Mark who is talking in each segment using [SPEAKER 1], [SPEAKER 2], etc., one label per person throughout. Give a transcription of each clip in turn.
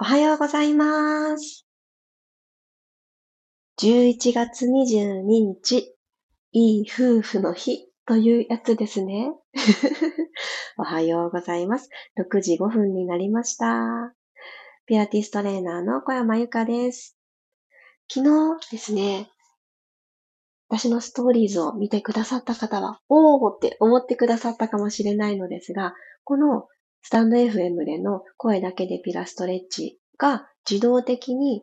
[SPEAKER 1] おはようございます。11月22日、いい夫婦の日というやつですね。おはようございます。6時5分になりました。ピラティストレーナーの小山由かです。昨日ですね、私のストーリーズを見てくださった方は、おーって思ってくださったかもしれないのですが、このスタンド FM での声だけでピラストレッチが自動的に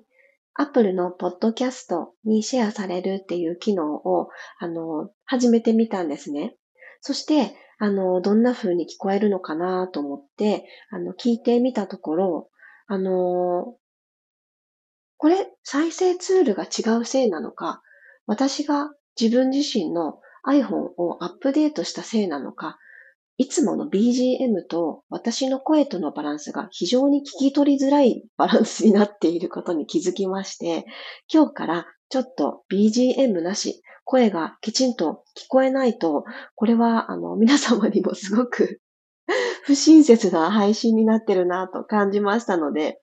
[SPEAKER 1] Apple のポッドキャストにシェアされるっていう機能を、あの、始めてみたんですね。そして、あの、どんな風に聞こえるのかなと思って、あの、聞いてみたところ、あの、これ、再生ツールが違うせいなのか、私が自分自身の iPhone をアップデートしたせいなのか、いつもの BGM と私の声とのバランスが非常に聞き取りづらいバランスになっていることに気づきまして、今日からちょっと BGM なし、声がきちんと聞こえないと、これはあの皆様にもすごく 不親切な配信になってるなと感じましたので、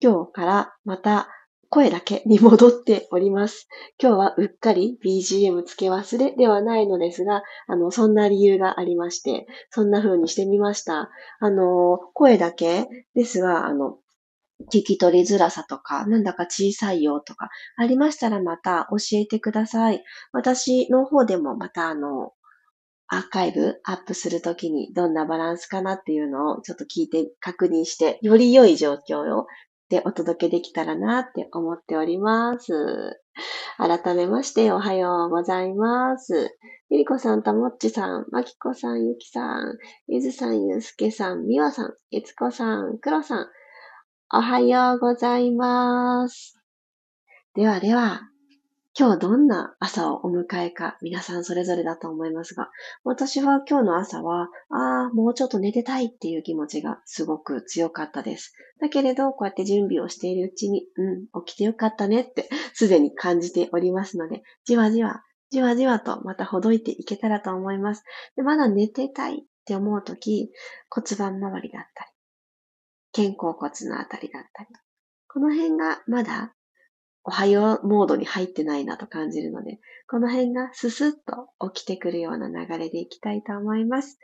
[SPEAKER 1] 今日からまた声だけに戻っております。今日はうっかり BGM 付け忘れではないのですが、あの、そんな理由がありまして、そんな風にしてみました。あの、声だけですが、あの、聞き取りづらさとか、なんだか小さいよとか、ありましたらまた教えてください。私の方でもまたあの、アーカイブアップするときにどんなバランスかなっていうのをちょっと聞いて確認して、より良い状況をでお届けできたらなって思っております。改めましておはようございます。ゆりこさん、たもっちさん、まきこさん、ゆきさん、ゆずさん、ゆうすけさん、みわさん、いつこさん、くろさん、おはようございます。ではでは、今日どんな朝をお迎えか皆さんそれぞれだと思いますが、私は今日の朝は、ああ、もうちょっと寝てたいっていう気持ちがすごく強かったです。だけれど、こうやって準備をしているうちに、うん、起きてよかったねってすでに感じておりますので、じわじわ、じわじわとまたほどいていけたらと思います。でまだ寝てたいって思うとき、骨盤周りだったり、肩甲骨のあたりだったり、この辺がまだおはようモードに入ってないなと感じるので、この辺がススッと起きてくるような流れでいきたいと思います。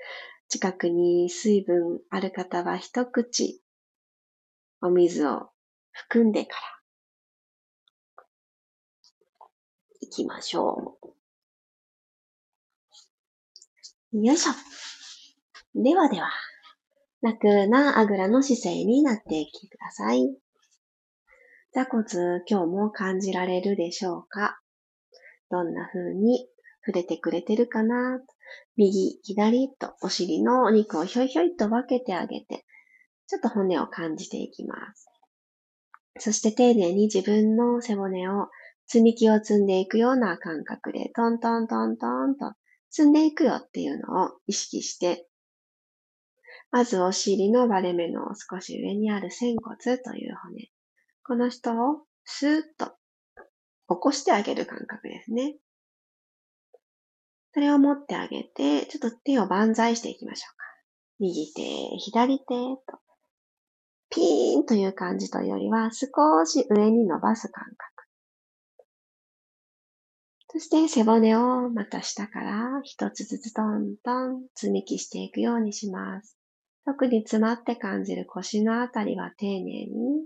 [SPEAKER 1] 近くに水分ある方は一口お水を含んでから行きましょう。よいしょ。ではでは、楽なあぐらの姿勢になっていきください。座骨、今日も感じられるでしょうか？どんな風に触れてくれてるかな？右、左とお尻のお肉をひょいひょいと分けてあげて、ちょっと骨を感じていきます。そして丁寧に自分の背骨を積み木を積んでいくような感覚で、トントントントンと積んでいくよっていうのを意識して、まずお尻の割れ目の少し上にある仙骨という骨。この人をスーッと起こしてあげる感覚ですね。それを持ってあげて、ちょっと手を万歳していきましょうか。右手、左手と、ピーンという感じというよりは、少し上に伸ばす感覚。そして背骨をまた下から一つずつトントン積み木していくようにします。特に詰まって感じる腰のあたりは丁寧に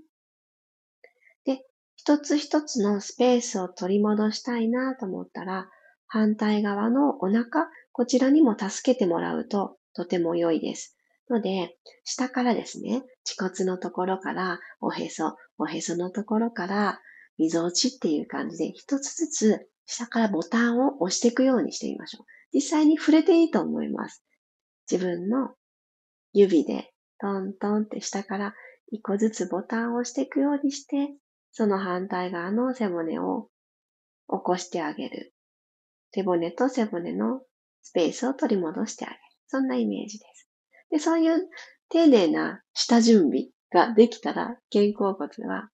[SPEAKER 1] 一つ一つのスペースを取り戻したいなと思ったら、反対側のお腹、こちらにも助けてもらうととても良いです。ので、下からですね、恥骨のところから、おへそ、おへそのところから、みぞおちっていう感じで、一つずつ下からボタンを押していくようにしてみましょう。実際に触れていいと思います。自分の指でトントンって下から一個ずつボタンを押していくようにして、その反対側の背骨を起こしてあげる。背骨と背骨のスペースを取り戻してあげる。そんなイメージです。で、そういう丁寧な下準備ができたら、肩甲骨は、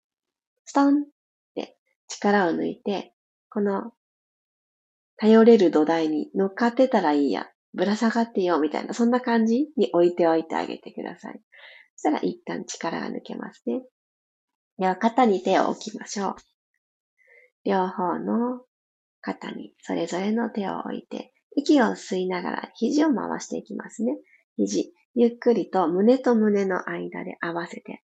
[SPEAKER 1] ストンって力を抜いて、この頼れる土台に乗っかってたらいいや、ぶら下がってよ、みたいな、そんな感じに置いておいてあげてください。そしたら一旦力が抜けますね。では、肩に手を置きましょう。両方の肩にそれぞれの手を置いて、息を吸いながら肘を回していきますね。肘、ゆっくりと胸と胸の間で合わせて、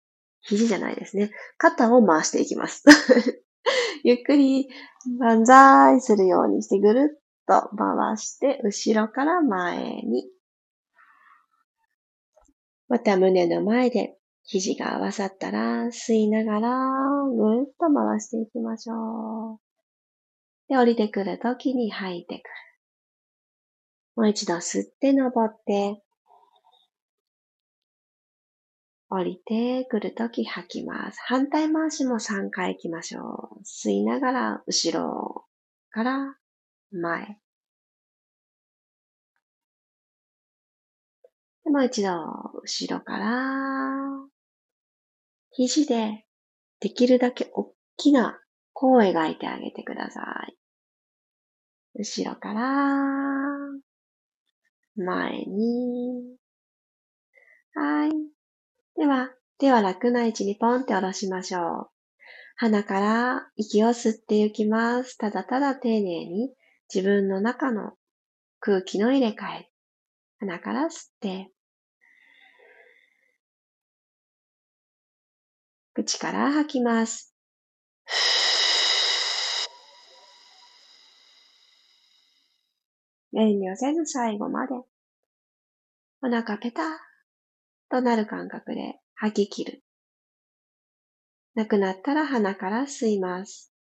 [SPEAKER 1] 肘じゃないですね。肩を回していきます。ゆっくり万歳するようにしてぐるっと回して、後ろから前に。また胸の前で肘が合わさったら、吸いながらぐるっと回していきましょう。で、降りてくるときに吐いてくる。もう一度吸って登って、降りてくるとき吐きます。反対回しも3回行きましょう。吸いながら後ろから前。もう一度後ろから肘でできるだけ大きな弧を描いてあげてください。後ろから前に。はい。では、手は楽な位置にポンって下ろしましょう。鼻から息を吸っていきます。ただただ丁寧に自分の中の空気の入れ替え。鼻から吸って、口から吐きます。遠慮せず最後まで。お腹ペタとなる感覚で吐き切る。なくなったら鼻から吸います。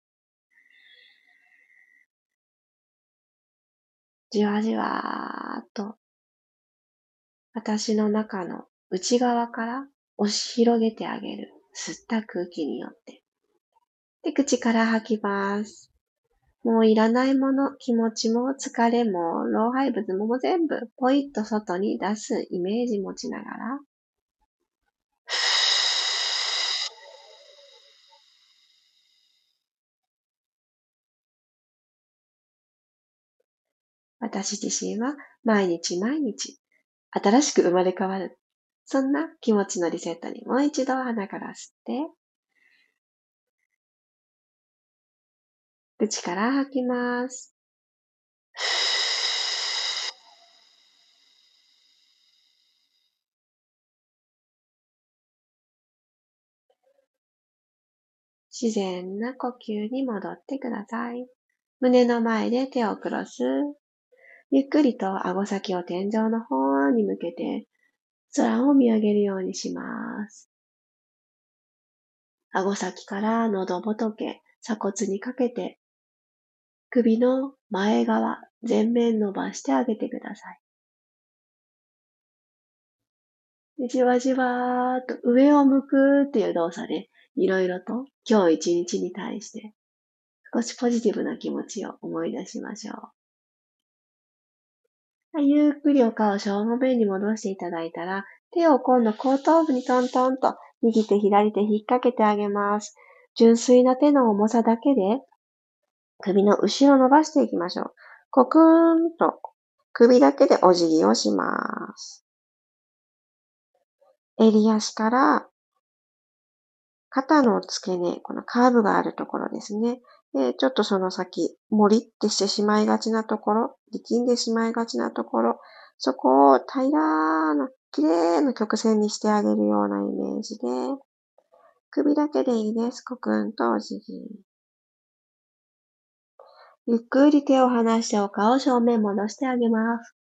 [SPEAKER 1] じわじわーっと私の中の内側から押し広げてあげる。吸った空気によって。で、口から吐きます。もういらないもの、気持ちも疲れも老廃物も全部ポイッと外に出すイメージ持ちながら私自身は毎日毎日新しく生まれ変わる。そんな気持ちのリセットにもう一度鼻から吸って、口から吐きます。自然な呼吸に戻ってください。胸の前で手をクロス。ゆっくりと顎先を天井の方に向けて空を見上げるようにします。顎先から喉仏、鎖骨にかけて首の前側、前面伸ばしてあげてください。じわじわーっと上を向くっていう動作で、いろいろと今日一日に対して少しポジティブな気持ちを思い出しましょう。ゆっくりお顔正面に戻していただいたら、手を今度後頭部にトントンと右手左手引っ掛けてあげます。純粋な手の重さだけで首の後ろ伸ばしていきましょう。コクーンと首だけでお辞儀をします。襟足から肩の付け根、このカーブがあるところですね。でちょっとその先、もりってしてしまいがちなところ、力んでしまいがちなところ、そこを平らな、綺麗な曲線にしてあげるようなイメージで、首だけでいいです。コクンとお辞儀。ゆっくり手を離してお顔を正面戻してあげます。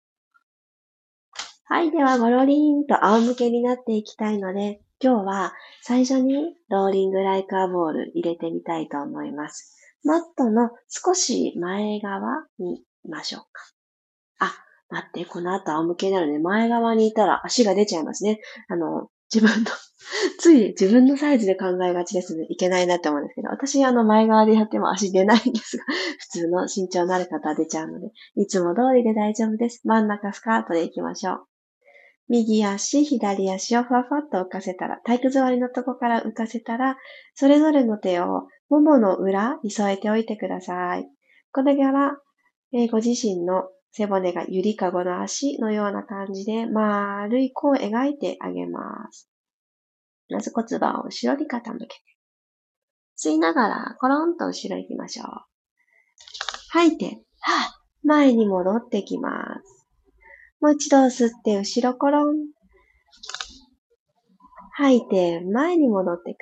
[SPEAKER 1] はい。では、ゴロリンと仰向けになっていきたいので、今日は最初にローリングライカーボール入れてみたいと思います。マットの少し前側にいましょうか。あ、待って、この後仰向けになるので、前側にいたら足が出ちゃいますね。あの、自分の つい自分のサイズで考えがちですね。いけないなって思うんですけど、私あの前側でやっても足出ないんですが、普通の身長のある方は出ちゃうので、いつも通りで大丈夫です。真ん中スカートで行きましょう。右足、左足をふわふわっと浮かせたら、体育座りのとこから浮かせたら、それぞれの手をももの裏に添えておいてください。これから、えー、ご自身の背骨がゆりかごの足のような感じで丸い弧を描いてあげます。まず骨盤を後ろに傾けて。吸いながら、コロンと後ろ行きましょう。吐いて、は前に戻ってきます。もう一度吸って、後ろコロン。吐いて、前に戻ってく。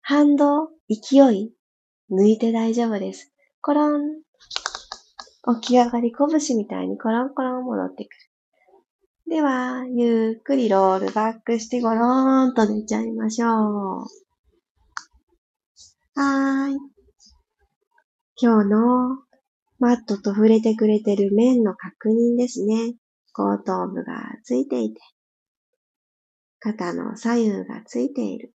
[SPEAKER 1] 反動、勢い、抜いて大丈夫です。コロン。起き上がり拳みたいにコロンコロン戻ってくる。では、ゆっくりロールバックしてゴローンと寝ちゃいましょう。はーい。今日のマットと触れてくれてる面の確認ですね。後頭部がついていて、肩の左右がついている。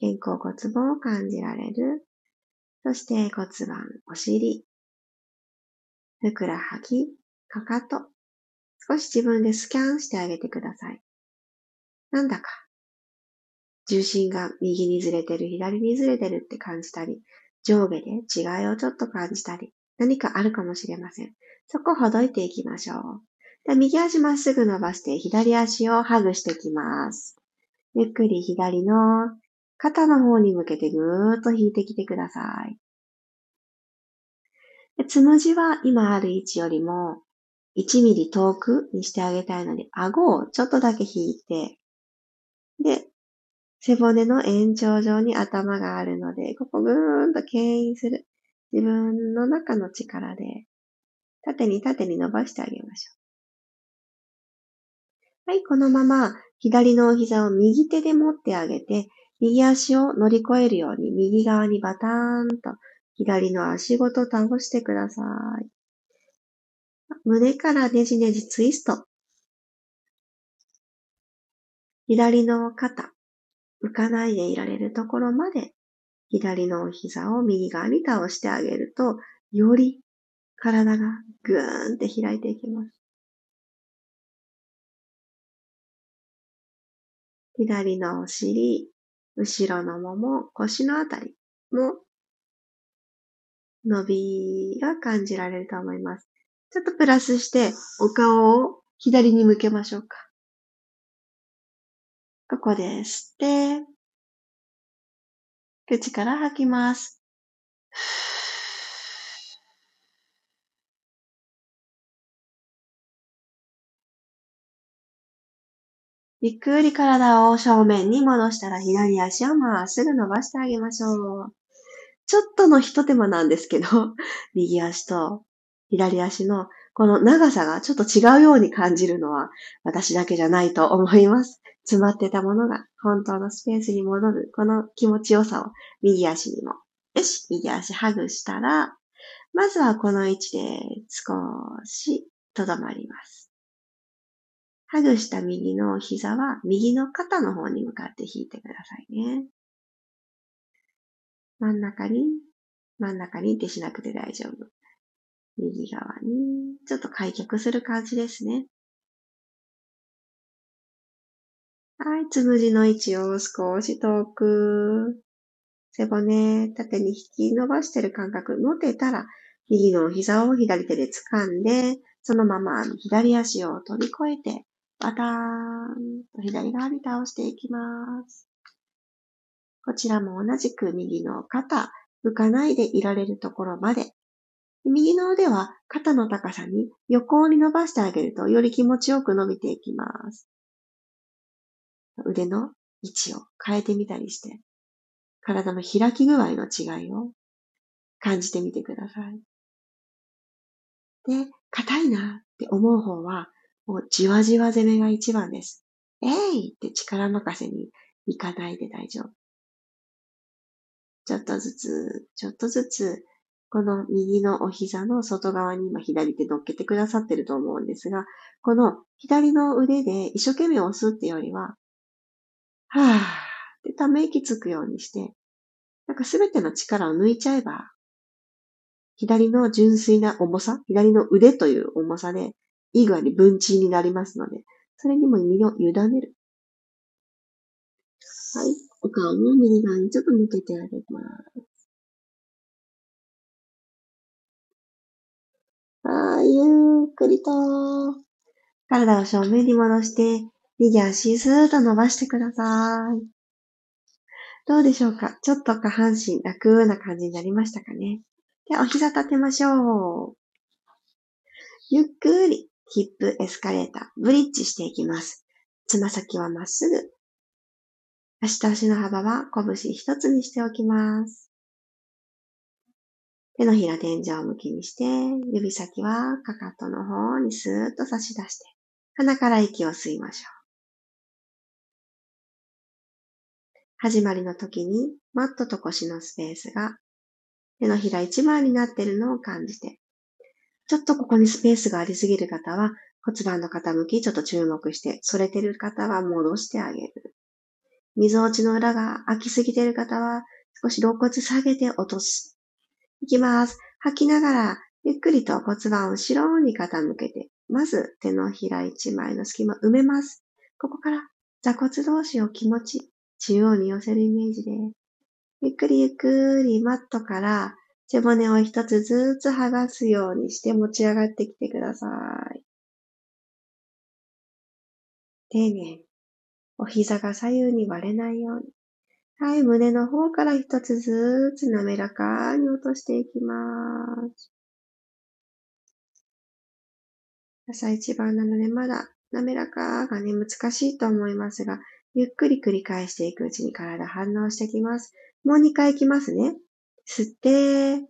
[SPEAKER 1] 肩甲骨も感じられる。そして骨盤、お尻、ふくらはぎ、かかと、少し自分でスキャンしてあげてください。なんだか、重心が右にずれてる、左にずれてるって感じたり、上下で違いをちょっと感じたり、何かあるかもしれません。そこをほどいていきましょう。で右足まっすぐ伸ばして左足をハグしていきます。ゆっくり左の肩の方に向けてぐーっと引いてきてください。でつむじは今ある位置よりも1ミリ遠くにしてあげたいので、顎をちょっとだけ引いて、で、背骨の延長上に頭があるので、ここぐーんと牽引する。自分の中の力で、縦に縦に伸ばしてあげましょう。はい、このまま左のお膝を右手で持ってあげて、右足を乗り越えるように右側にバターンと左の足ごと倒してください。胸からねじねじツイスト。左の肩、浮かないでいられるところまで左のお膝を右側に倒してあげると、より体がぐーんって開いていきます。左のお尻、後ろのもも、腰のあたりも伸びが感じられると思います。ちょっとプラスして、お顔を左に向けましょうか。ここで吸って、口から吐きます。ゆっくり体を正面に戻したら左足をまっすぐ伸ばしてあげましょう。ちょっとの一手間なんですけど、右足と左足のこの長さがちょっと違うように感じるのは私だけじゃないと思います。詰まってたものが本当のスペースに戻る、この気持ちよさを右足にも。よし、右足ハグしたら、まずはこの位置で少しとどまります。ハグした右の膝は右の肩の方に向かって引いてくださいね。真ん中に、真ん中にってしなくて大丈夫。右側に、ちょっと開脚する感じですね。はい、つむじの位置を少し遠く、背骨、縦に引き伸ばしてる感覚、持てたら、右の膝を左手で掴んで、そのまま左足を飛び越えて、バターンと左側に倒していきます。こちらも同じく右の肩、浮かないでいられるところまで。右の腕は肩の高さに横に伸ばしてあげるとより気持ちよく伸びていきます。腕の位置を変えてみたりして、体の開き具合の違いを感じてみてください。で、硬いなって思う方は、もうじわじわ攻めが一番です。えいって力任せにいかないで大丈夫。ちょっとずつ、ちょっとずつ、この右のお膝の外側に今左手乗っけてくださってると思うんですが、この左の腕で一生懸命押すってよりは、はぁーってため息つくようにして、なんかすべての力を抜いちゃえば、左の純粋な重さ、左の腕という重さで、いい具合に分賃になりますので、それにも身を委ねる。はい。お顔も右側にちょっと向けてあげます。はい、ゆっくりと、体を正面に戻して、右足スーッと伸ばしてください。どうでしょうか？ちょっと下半身楽な感じになりましたかね？では、お膝立てましょう。ゆっくりヒップエスカレーター、ブリッジしていきます。つま先はまっすぐ。足と足の幅は拳一つにしておきます。手のひら天井向きにして、指先はかかとの方にスーッと差し出して、鼻から息を吸いましょう。始まりの時にマットと腰のスペースが手のひら一枚になっているのを感じて、ちょっとここにスペースがありすぎる方は骨盤の傾きちょっと注目して、反れてる方は戻してあげる。溝落ちの裏が空きすぎてる方は少し肋骨下げて落とす。いきます。吐きながらゆっくりと骨盤を後ろに傾けて、まず手のひら一枚の隙間埋めます。ここから座骨同士を気持ち中央に寄せるイメージで、ゆっくりゆっくりマットから背骨を一つずつ剥がすようにして持ち上がってきてください。丁寧に、お膝が左右に割れないように。はい、胸の方から一つずつ滑らかに落としていきます。朝一番なのでまだ滑らかがね、難しいと思いますが、ゆっくり繰り返していくうちに体反応してきます。もう2回いきますね。吸って、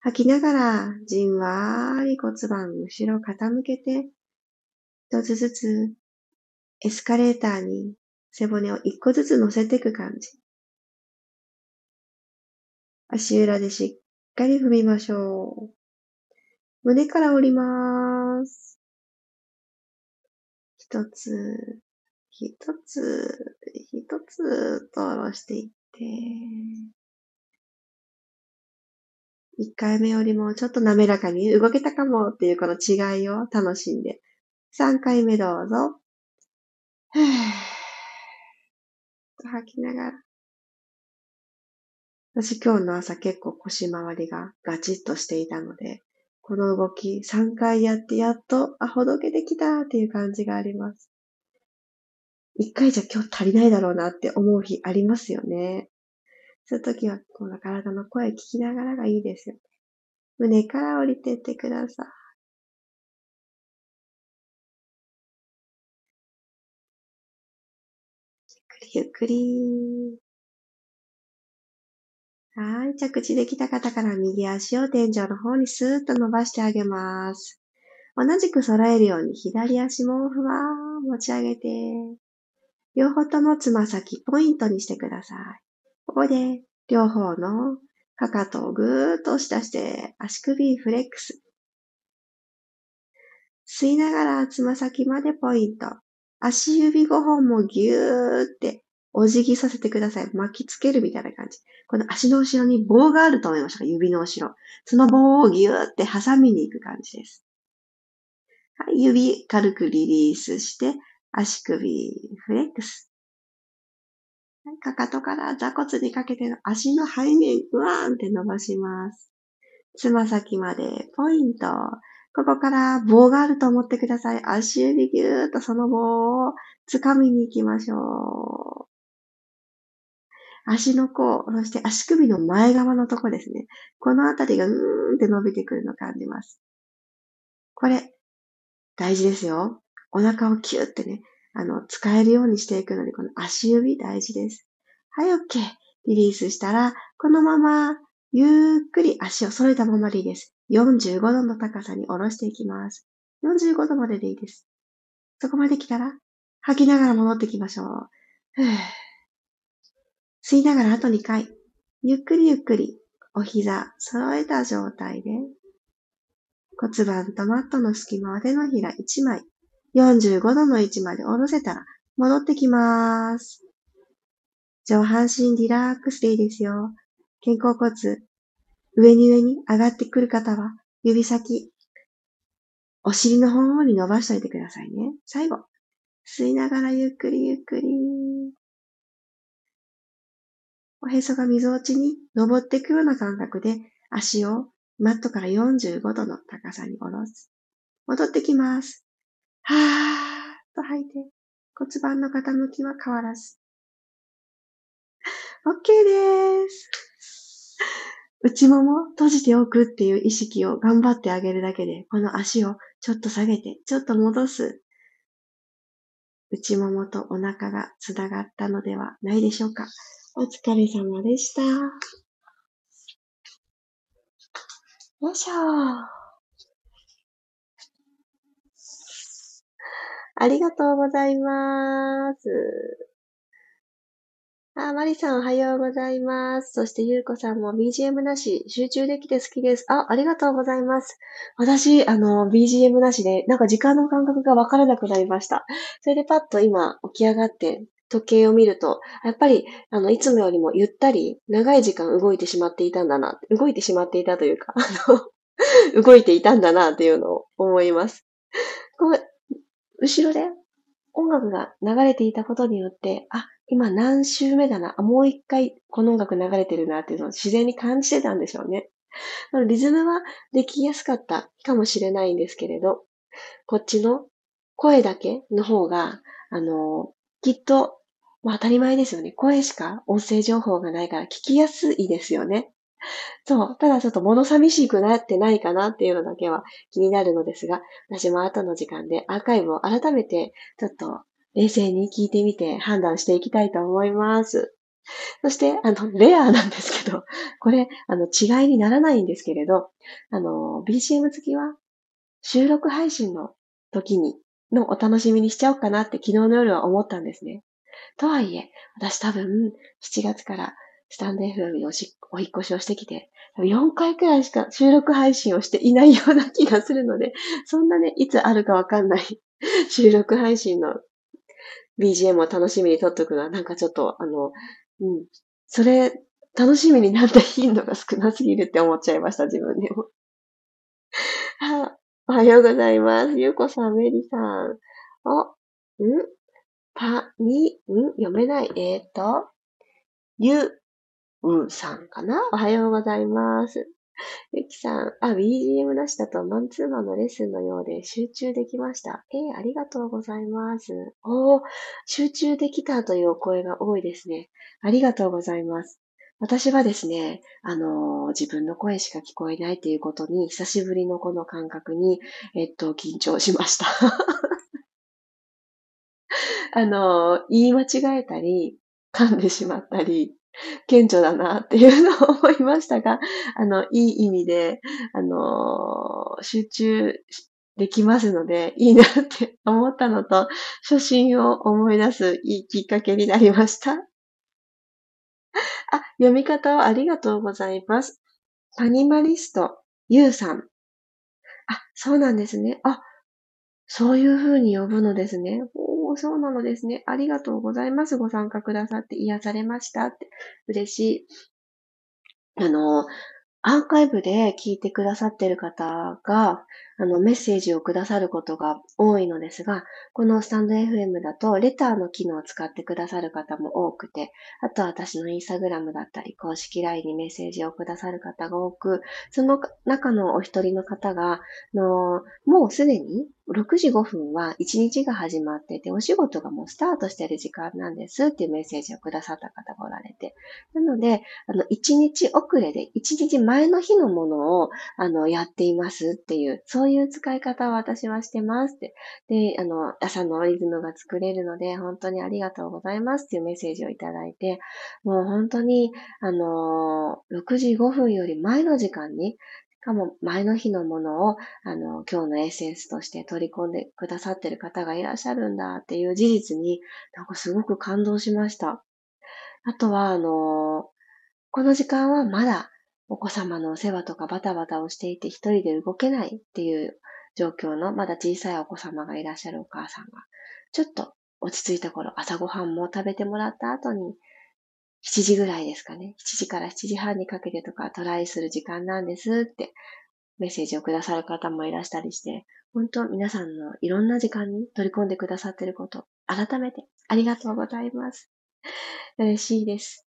[SPEAKER 1] 吐きながら、じんわーり骨盤後ろ傾けて、一つずつエスカレーターに背骨を一個ずつ乗せていく感じ。足裏でしっかり踏みましょう。胸から降ります。一つ、一つ、一つと下ろしていって、一回目よりもちょっと滑らかに動けたかもっていうこの違いを楽しんで、三回目どうぞ。と吐きながら。私今日の朝結構腰回りがガチッとしていたので、この動き3回やってやっと、あ、ほどけてきたっていう感じがあります。1回じゃ今日足りないだろうなって思う日ありますよね。そういう時は、この体の声聞きながらがいいですよね。胸から降りてってください。ゆっくり。はい。着地できた方から右足を天井の方にスーッと伸ばしてあげます。同じく揃えるように左足もふわー持ち上げて、両方ともつま先ポイントにしてください。ここで両方のかかとをぐーっと押し出して足首フレックス。吸いながらつま先までポイント。足指5本もぎゅーってお辞儀させてください。巻きつけるみたいな感じ。この足の後ろに棒があると思いましたか？指の後ろ。その棒をぎゅーって挟みに行く感じです。はい、指軽くリリースして、足首フレックス。かかとから座骨にかけての足の背面、うわーんって伸ばします。つま先までポイント。ここから棒があると思ってください。足指ぎゅーっとその棒を掴みに行きましょう。足の甲、そして足首の前側のとこですね。このあたりがうーんって伸びてくるのを感じます。これ、大事ですよ。お腹をキューってね、あの、使えるようにしていくので、この足指大事です。はい、OK。リリースしたら、このまま、ゆっくり足を揃えたままでいいです。45度の高さに下ろしていきます。45度まででいいです。そこまで来たら、吐きながら戻ってきましょう。吸いながらあと2回。ゆっくりゆっくり、お膝揃えた状態で、骨盤とマットの隙間は手のひら1枚、45度の位置まで下ろせたら、戻ってきます。上半身リラックスでいいですよ。肩甲骨、上に上に上がってくる方は、指先、お尻の方に伸ばしておいてくださいね。最後、吸いながらゆっくりゆっくり。おへそが溝落ちに登っていくような感覚で、足をマットから45度の高さに下ろす。戻ってきます。はーっと吐いて、骨盤の傾きは変わらず。OK です。内もも閉じておくっていう意識を頑張ってあげるだけで、この足をちょっと下げて、ちょっと戻す。内ももとお腹がつながったのではないでしょうか。お疲れ様でした。よいしょありがとうございます。あ、マリさんおはようございます。そしてゆうこさんも BGM なし、集中できて好きです。あ、ありがとうございます。私、あの、BGM なしで、なんか時間の感覚がわからなくなりました。それでパッと今起き上がって時計を見ると、やっぱり、あの、いつもよりもゆったり、長い時間動いてしまっていたんだな、動いてしまっていたというか、あの、動いていたんだな、というのを思います。こう、後ろで音楽が流れていたことによって、あ、今何週目だな、もう一回この音楽流れてるなっていうのを自然に感じてたんでしょうね。リズムはできやすかったかもしれないんですけれど、こっちの声だけの方が、あの、きっと、まあ当たり前ですよね。声しか音声情報がないから聞きやすいですよね。そう。ただちょっと物寂しくなってないかなっていうのだけは気になるのですが、私も後の時間でアーカイブを改めてちょっと冷静に聞いてみて判断していきたいと思います。そして、あの、レアなんですけど、これ、あの、違いにならないんですけれど、あの、BGM 付きは収録配信の時に、のお楽しみにしちゃおうかなって昨日の夜は思ったんですね。とはいえ、私多分、7月からスタンド FM におしお引越しをしてきて、4回くらいしか収録配信をしていないような気がするので、そんなね、いつあるかわかんない 収録配信の BGM を楽しみに撮っとくのは、なんかちょっと、あの、うん。それ、楽しみになった頻度が少なすぎるって思っちゃいました、自分でも。はおはようございます。ゆうこさん、メリさん。お、ん？パ、に、ん？読めない？えっ、と、ゆうんさんかな？おはようございます。ゆきさん、あ、BGM なしだとマンツーマンのレッスンのようで集中できました。えー、ありがとうございます。おー、集中できたというお声が多いですね。ありがとうございます。私はですね、あのー、自分の声しか聞こえないということに、久しぶりのこの感覚に、えっと、緊張しました。あのー、言い間違えたり、噛んでしまったり、顕著だなっていうのを思いましたが、あの、いい意味で、あの、集中できますので、いいなって思ったのと、初心を思い出すいいきっかけになりました。あ、読み方をありがとうございます。アニマリスト、ゆうさん。あ、そうなんですね。あ、そういう風に呼ぶのですね。お、そうなのですね。ありがとうございます。ご参加くださって癒されましたって。嬉しい。あの、アーカイブで聞いてくださってる方が、あの、メッセージをくださることが多いのですが、このスタンド FM だと、レターの機能を使ってくださる方も多くて、あとは私のインスタグラムだったり、公式 LINE にメッセージをくださる方が多く、その中のお一人の方が、のもうすでに6時5分は1日が始まってて、お仕事がもうスタートしてる時間なんですっていうメッセージをくださった方がおられて。なので、あの、1日遅れで、1日前の日のものを、あの、やっていますっていう、そういう使い方を私はしてますって。で、あの、朝のリズムが作れるので、本当にありがとうございますっていうメッセージをいただいて、もう本当に、あの、6時5分より前の時間に、しかも前の日のものを、あの、今日のエッセンスとして取り込んでくださってる方がいらっしゃるんだっていう事実に、なんかすごく感動しました。あとは、あの、この時間はまだお子様のお世話とかバタバタをしていて一人で動けないっていう状況のまだ小さいお子様がいらっしゃるお母さんが、ちょっと落ち着いた頃、朝ごはんも食べてもらった後に、7時ぐらいですかね。7時から7時半にかけてとかトライする時間なんですってメッセージをくださる方もいらしたりして、本当皆さんのいろんな時間に取り込んでくださってること、改めてありがとうございます。嬉しいです。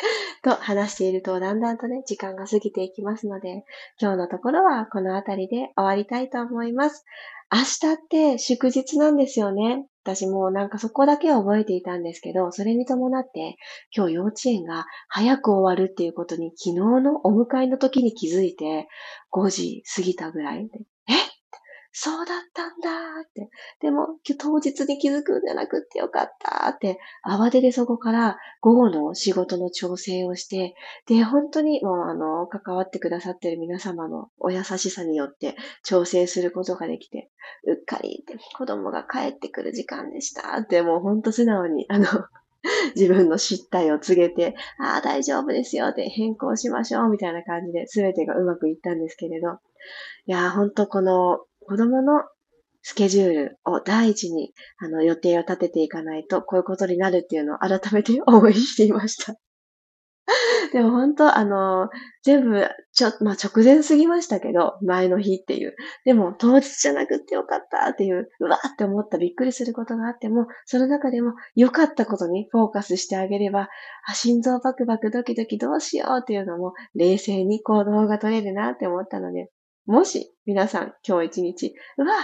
[SPEAKER 1] と話しているとだんだんとね、時間が過ぎていきますので、今日のところはこの辺りで終わりたいと思います。明日って祝日なんですよね。私もなんかそこだけは覚えていたんですけど、それに伴って今日幼稚園が早く終わるっていうことに昨日のお迎えの時に気づいて5時過ぎたぐらい、そうだったんだって。でも、当日に気づくんじゃなくってよかったって、慌ててそこから午後の仕事の調整をして、で、本当にもうあの、関わってくださってる皆様のお優しさによって調整することができて、うっかりって子供が帰ってくる時間でしたって、もう本当素直に、あの、自分の失態を告げて、ああ、大丈夫ですよって変更しましょうみたいな感じで全てがうまくいったんですけれど、いやー、ほんとこの子供のスケジュールを第一に、あの、予定を立てていかないと、こういうことになるっていうのを改めて応援していました。でも本当、あの、全部、ちょ、まあ、直前すぎましたけど、前の日っていう。でも、当日じゃなくってよかったっていう、うわーって思ったびっくりすることがあっても、その中でも良かったことにフォーカスしてあげれば、あ、心臓バクバクドキドキどうしようっていうのも、冷静に行動が取れるなって思ったので、もし皆さん今日一日、うわ、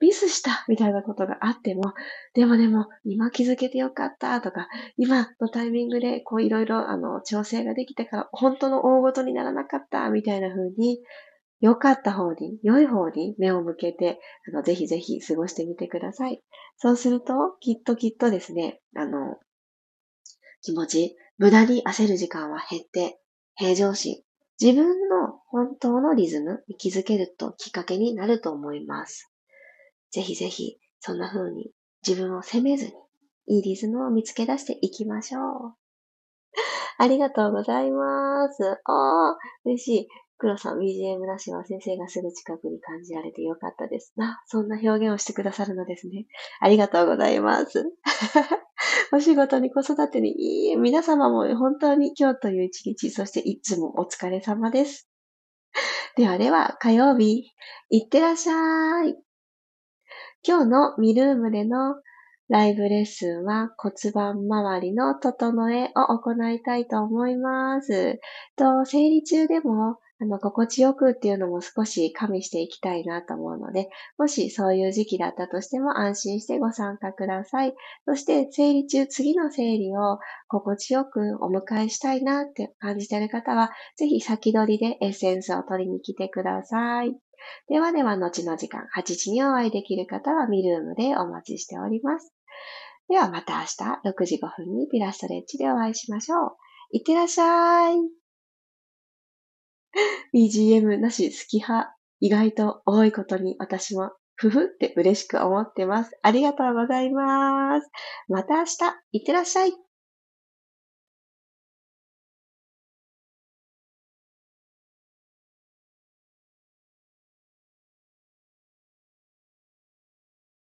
[SPEAKER 1] ミスしたみたいなことがあっても、でもでも今気づけてよかったとか、今のタイミングでこういろいろあの調整ができたから本当の大ごとにならなかったみたいな風に、良かった方に、良い方に目を向けて、あの、ぜひぜひ過ごしてみてください。そうすると、きっときっとですね、あの、気持ち、無駄に焦る時間は減って、平常心、自分の本当のリズムに気づけるときっかけになると思います。ぜひぜひ、そんな風に自分を責めずに、いいリズムを見つけ出していきましょう。ありがとうございます。ああ、嬉しい。黒さん、BGM なしは先生がすぐ近くに感じられてよかったです。な、そんな表現をしてくださるのですね。ありがとうございます。お仕事に子育てに、皆様も本当に今日という一日、そしていつもお疲れ様です。ではでは、火曜日、いってらっしゃい。今日のミルームでのライブレッスンは骨盤周りの整えを行いたいと思います。と、生理中でもあの、心地よくっていうのも少し加味していきたいなと思うので、もしそういう時期だったとしても安心してご参加ください。そして、生理中、次の生理を心地よくお迎えしたいなって感じている方は、ぜひ先取りでエッセンスを取りに来てください。ではでは、後の時間、8時にお会いできる方はミルームでお待ちしております。ではまた明日6時5分にピラストレッチでお会いしましょう。いってらっしゃい。BGM なし好き派、意外と多いことに私もふふって嬉しく思ってます。ありがとうございます。また明日、いってらっしゃい。